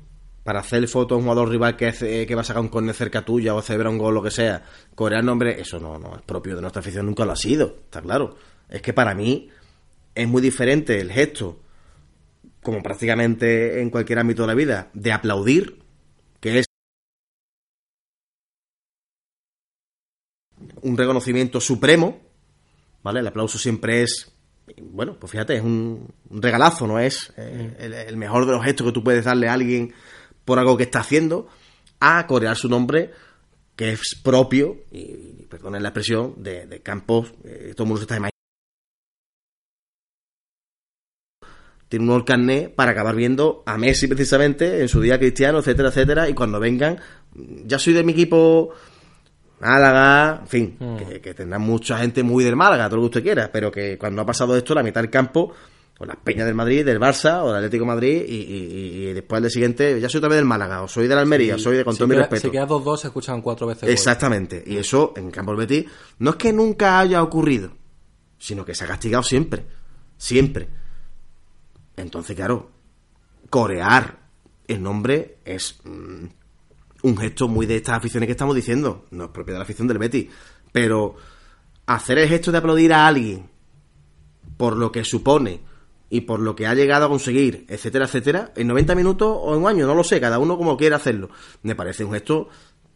Speaker 2: para hacer foto a un jugador rival que va a sacar un córner cerca tuya o celebrar un gol, lo que sea, corear nombre, eso no, no es propio de nuestra afición, nunca lo ha sido, está claro. Es que para mí es muy diferente el gesto, como prácticamente en cualquier ámbito de la vida, de aplaudir, que es un reconocimiento supremo, ¿vale? El aplauso siempre es, bueno, pues fíjate, es un, regalazo, no es eh, el, mejor de los gestos que tú puedes darle a alguien por algo que está haciendo, a corear su nombre, que es propio, y, perdonen la expresión, de, campos, eh, todo el mundo se. Tiene un carnet para acabar viendo a Messi precisamente en su día cristiano, etcétera, etcétera, y cuando vengan, ya soy de mi equipo Málaga, en fin, que, que tendrá mucha gente muy del Málaga, todo lo que usted quiera, pero que cuando ha pasado esto, la mitad del campo, o las peñas del Madrid, del Barça, o del Atlético de Madrid, y, y- y después día siguiente, ya soy otra vez del Málaga, o soy del Almería, o soy de con todo mi
Speaker 1: queda,
Speaker 2: respeto.
Speaker 1: Si queda 2-2 se escuchan cuatro veces. gol.
Speaker 2: Exactamente, y eso en campo del Betis no es que nunca haya ocurrido, sino que se ha castigado siempre, siempre. Entonces, claro, corear el nombre es mm, un gesto muy de estas aficiones que estamos diciendo, no es propio de la afición del Betis, pero hacer el gesto de aplaudir a alguien por lo que supone y por lo que ha llegado a conseguir, etcétera, etcétera, en 90 minutos o en un año, no lo sé, cada uno como quiera hacerlo. Me parece un gesto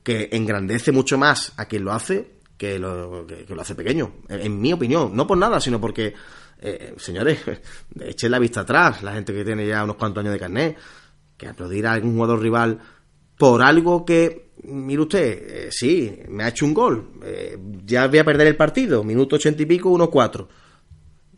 Speaker 2: que engrandece mucho más a quien lo hace que lo, que, lo hace pequeño, en, en mi opinión. No por nada, sino porque, eh, señores, echen la vista atrás, la gente que tiene ya unos cuantos años de carnet, que aplaudir a algún jugador rival por algo que, mire usted, eh, sí, me ha hecho un gol, eh, ya voy a perder el partido, minuto ochenta y pico, 1-4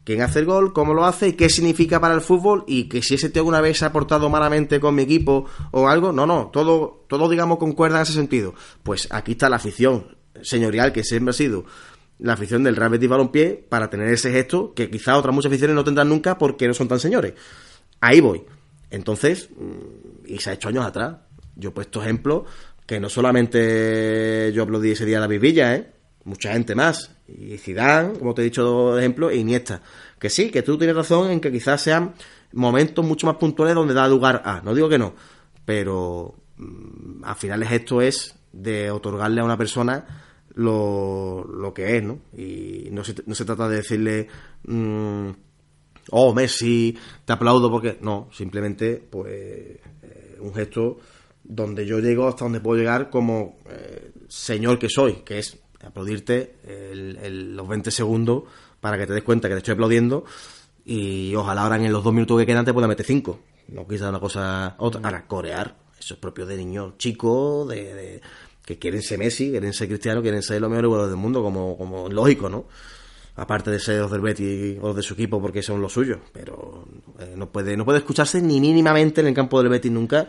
Speaker 2: quién hace el gol, cómo lo hace qué significa para el fútbol y que si ese tío alguna vez se ha portado malamente con mi equipo o algo, no, no, todo, todo digamos concuerda en ese sentido. Pues aquí está la afición señorial que siempre ha sido la afición del Real Betis Balompié para tener ese gesto que quizá otras muchas aficiones no tendrán nunca porque no son tan señores. Ahí voy. Entonces, mm, y se ha hecho años atrás. Yo he puesto ejemplos que no solamente yo aplaudí ese día a David Villa, ¿eh? Mucha gente más. Y Zidane, como te he dicho ejemplo, e Iniesta. Que sí, que tú tienes razón en que quizás sean momentos mucho más puntuales donde da lugar a. No digo que no. Pero mm, al final esto es de otorgarle a una persona lo, lo que es, ¿no? Y no se, no se trata de decirle... mm, oh, Messi, te aplaudo porque... No, simplemente, pues, eh, un gesto donde yo llego hasta donde puedo llegar como eh, señor que soy, que es aplaudirte el- el- los 20 segundos para que te des cuenta que te estoy aplaudiendo y ojalá ahora en los dos minutos que quedan te pueda meter cinco. No quizá una cosa otra. Ahora, corear, eso es propio de niños chicos, de, de- que quieren ser Messi, quieren ser Cristiano, quieren ser los mejores jugadores del mundo, como, como lógico, ¿no? aparte de ser los del Betis o los de su equipo porque son los suyos, pero eh, no puede no puede escucharse ni mínimamente en el campo del Betis nunca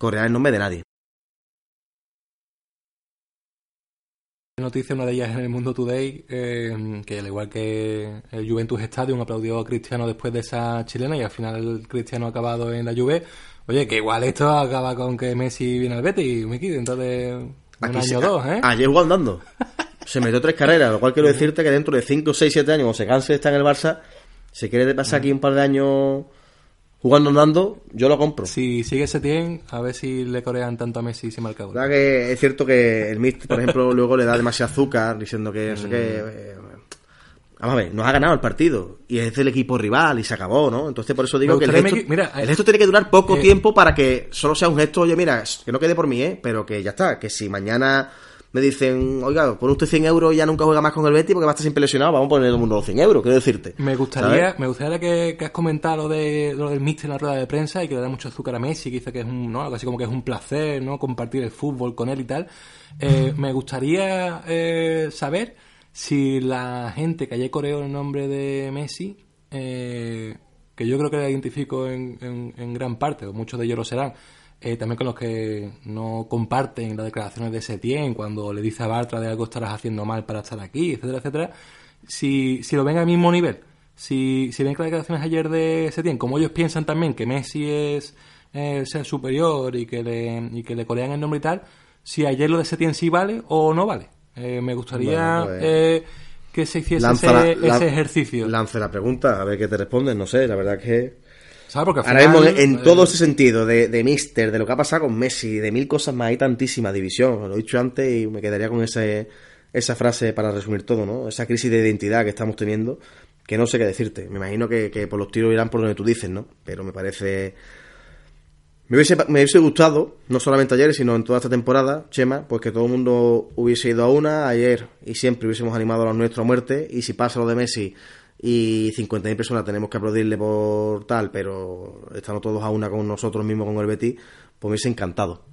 Speaker 2: corear el nombre de nadie.
Speaker 1: noticia, una de ellas en el Mundo Today, eh, que al igual que el Juventus Stadium aplaudió a Cristiano después de esa chilena y al final el Cristiano ha acabado en la Juve. Oye, que igual esto acaba con que Messi viene al Betis, Miki, dentro de un
Speaker 2: Aquí
Speaker 1: año
Speaker 2: se-
Speaker 1: o dos, ¿eh?
Speaker 2: Ayer jugó andando. Se metió tres carreras, lo cual quiero decirte que dentro de 5, 6, 7 años, cuando se canse de estar en el Barça, si quiere pasar aquí un par de años jugando andando, yo lo compro.
Speaker 1: Si sigue Setién, a ver si le corean tanto a Messi si marca gol.
Speaker 2: La verdad que es cierto que el Mist, por ejemplo, luego le da demasiado azúcar diciendo que no sé
Speaker 1: Mm.
Speaker 2: qué. eh, Vamos a ver, nos ha ganado el partido y es del equipo rival y se acabó, ¿no? Entonces por eso digo que el gesto,
Speaker 1: mira,
Speaker 2: el gesto tiene que durar poco
Speaker 1: eh,
Speaker 2: tiempo para que solo sea un gesto, oye, mira, que no quede por mí, ¿eh? Pero que ya está, que si mañana me dicen, oiga, pone usted 100 euros y ya nunca juega más con el Betis porque va a estar siempre lesionado, vamos a poner todo el mundo los 100 euros, quiero decirte.
Speaker 1: Me gustaría,
Speaker 2: ¿sabes?
Speaker 1: me gustaría que, que has comentado lo, de, lo del Mister en la rueda de prensa y que le da mucho azúcar a Messi, que dice que es un, ¿no? algo así como que es un placer, ¿no? Compartir el fútbol con él y tal. Eh, me gustaría eh, saber si la gente que ayer coreó el nombre de Messi, eh, que yo creo que la identifico en, en- en gran parte, o muchos de ellos lo serán, eh, también con los que no comparten las declaraciones de Setien cuando le dice a Bartra de algo estarás haciendo mal para estar aquí, etcétera, etcétera, si, si lo ven al mismo nivel, si, si ven que las declaraciones ayer de Setien, como ellos piensan también que Messi es eh, el ser superior y que, le, y que le corean el nombre y tal, si ayer lo de Setien sí vale o no vale. Eh, me gustaría
Speaker 2: Bueno, pues,
Speaker 1: eh, que se hiciese
Speaker 2: Lanza
Speaker 1: ese,
Speaker 2: la- la-
Speaker 1: ese ejercicio.
Speaker 2: Lance la pregunta, a ver qué te responden, no sé, la verdad que...
Speaker 1: ¿Sabes? Porque al
Speaker 2: Ahora mismo, en
Speaker 1: eh,
Speaker 2: todo ese sentido, de, de Mister, de lo que ha pasado con Messi, de mil cosas más, hay tantísima división. Lo he dicho antes y me quedaría con ese, esa frase para resumir todo, ¿no? Esa crisis de identidad que estamos teniendo, que no sé qué decirte. Me imagino que, que por los tiros irán por donde tú dices, ¿no? Pero me parece... Me hubiese, me hubiese gustado, no solamente ayer, sino en toda esta temporada, Chema, pues que todo el mundo hubiese ido a una ayer y siempre hubiésemos animado a los nuestros a muerte. Y si pasa lo de Messi y 50.000 personas tenemos que aplaudirle por tal, pero estamos todos a una con nosotros mismos, con el Betis, pues me hubiese encantado.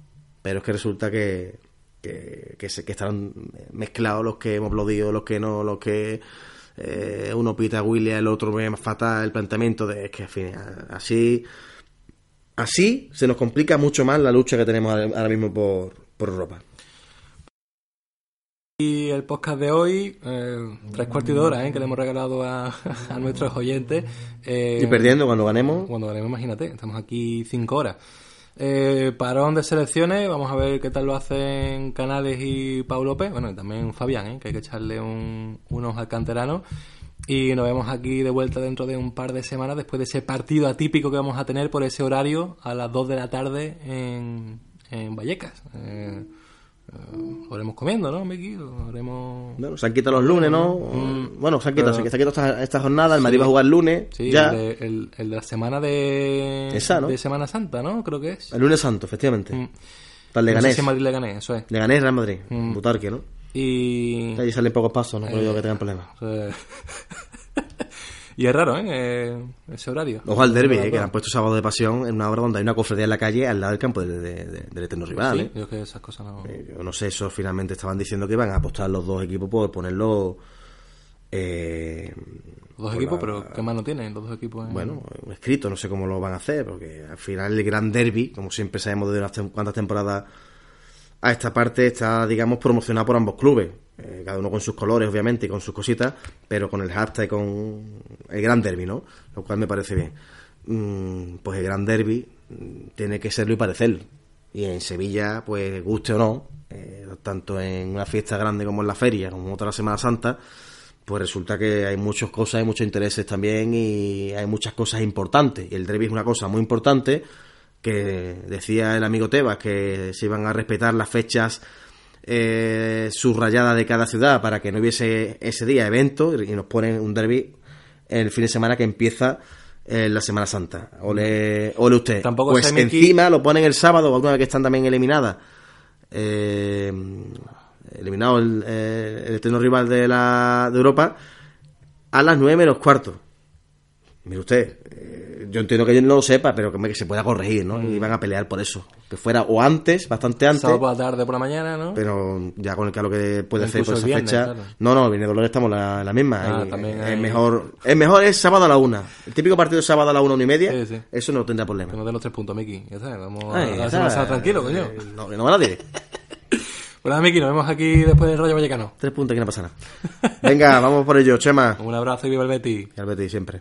Speaker 2: Pero es que resulta que, que, que, se- que están mezclados los que hemos aplaudido, los que no, los que eh, uno pita a William, el otro más fatal el planteamiento de es que en fin, así así se nos complica mucho más la lucha que tenemos ahora mismo por, por Europa.
Speaker 1: Y el podcast de hoy, eh, tres cuartos de hora, ¿eh? que le hemos regalado a, a nuestros oyentes. Eh,
Speaker 2: Y perdiendo cuando ganemos,
Speaker 1: Cuando ganemos, imagínate, estamos aquí cinco horas. Eh, parón de selecciones, vamos a ver qué tal lo hacen Canales y Pau López. Bueno, y también Fabián, ¿eh? que hay que echarle un, unos al canterano. Y nos vemos aquí de vuelta dentro de un par de semanas después de ese partido atípico que vamos a tener por ese horario a las 2 de la tarde en, en Vallecas. Eh, eh, lo haremos comiendo, ¿no, Miki? Lo haremos...
Speaker 2: bueno, se han quitado los lunes, ¿no? bueno, se han quitado, se han quitado esta, esta jornada, el Madrid va a jugar el lunes,
Speaker 1: Sí,
Speaker 2: ya,
Speaker 1: El, de, el- el de la semana de,
Speaker 2: Esa, ¿no?
Speaker 1: de Semana Santa, ¿no? Creo que es.
Speaker 2: el lunes santo, efectivamente.
Speaker 1: Mm.
Speaker 2: Para el
Speaker 1: No sé
Speaker 2: Leganés,
Speaker 1: si Madrid le gané, eso es.
Speaker 2: Leganés, Real Madrid,
Speaker 1: Mm.
Speaker 2: Butarque, ¿no?
Speaker 1: Y.
Speaker 2: Ahí salen pocos pasos, no creo yo que tengan problemas.
Speaker 1: eh, y es raro, ¿eh? Eh, Ese horario.
Speaker 2: Ojo al derby, eh, que han puesto sábado de pasión en una hora donde hay una cofradía en la calle al lado del campo de- de- de- del eterno rival.
Speaker 1: Sí,
Speaker 2: ¿eh?
Speaker 1: yo que esas cosas no.
Speaker 2: Eh, Yo no sé, eso finalmente estaban diciendo que iban a apostar los dos equipos por ponerlo. Eh,
Speaker 1: dos equipos,
Speaker 2: la-
Speaker 1: pero ¿qué más no tienen los dos equipos? en-
Speaker 2: Bueno, escrito, no sé cómo lo van a hacer, porque al final el gran derby, como siempre sabemos de unas tem- cuantas temporadas a esta parte, está, digamos, promocionado por ambos clubes. Eh, cada uno con sus colores, obviamente, y con sus cositas, pero con el hashtag y con el gran derby, ¿no? Lo cual me parece bien. Mm, pues el gran derby mm, tiene que serlo y parecerlo. Y en Sevilla, pues guste o no, eh, tanto en una fiesta grande como en la feria, como otra Semana Santa, pues resulta que hay muchas cosas, hay muchos intereses también y hay muchas cosas importantes. Y el derby es una cosa muy importante que decía el amigo Tebas que se iban a respetar las fechas eh, subrayadas de cada ciudad para que no hubiese ese día evento y nos ponen un derby el fin de semana que empieza en la Semana Santa. Ole, ole usted.
Speaker 1: Tampoco
Speaker 2: pues encima lo ponen el sábado, alguna vez que están también eliminadas. Eh, eliminado el, eh, el eterno rival de la de Europa a las 9 menos cuarto. Mire usted, eh, yo entiendo que yo no lo sepa, pero que, se pueda corregir, ¿no? Y van a pelear por eso. Que fuera o antes, bastante antes,
Speaker 1: Sábado por la tarde, por la mañana, ¿no?
Speaker 2: pero ya con el claro que puede hacer por esa
Speaker 1: el viernes,
Speaker 2: fecha.
Speaker 1: claro.
Speaker 2: No, no, viene Dolores estamos la, la misma.
Speaker 1: Ah,
Speaker 2: Y,
Speaker 1: también
Speaker 2: es mejor, es mejor es sábado a la una. El típico partido es sábado a la una, una y media.
Speaker 1: Sí, sí.
Speaker 2: Eso no tendrá problema.
Speaker 1: Que nos den los tres puntos, Miki. Ya está, vamos
Speaker 2: Ay,
Speaker 1: a,
Speaker 2: ya
Speaker 1: a
Speaker 2: está.
Speaker 1: hacer tranquilo, coño.
Speaker 2: Eh, No, que no diré.
Speaker 1: Pues nada, Miki, nos vemos aquí después del Rayo Vallecano.
Speaker 2: Tres puntos que no pasa nada. Venga, vamos por ello, Chema.
Speaker 1: Un abrazo y viva el Betis.
Speaker 2: Y al Betis siempre.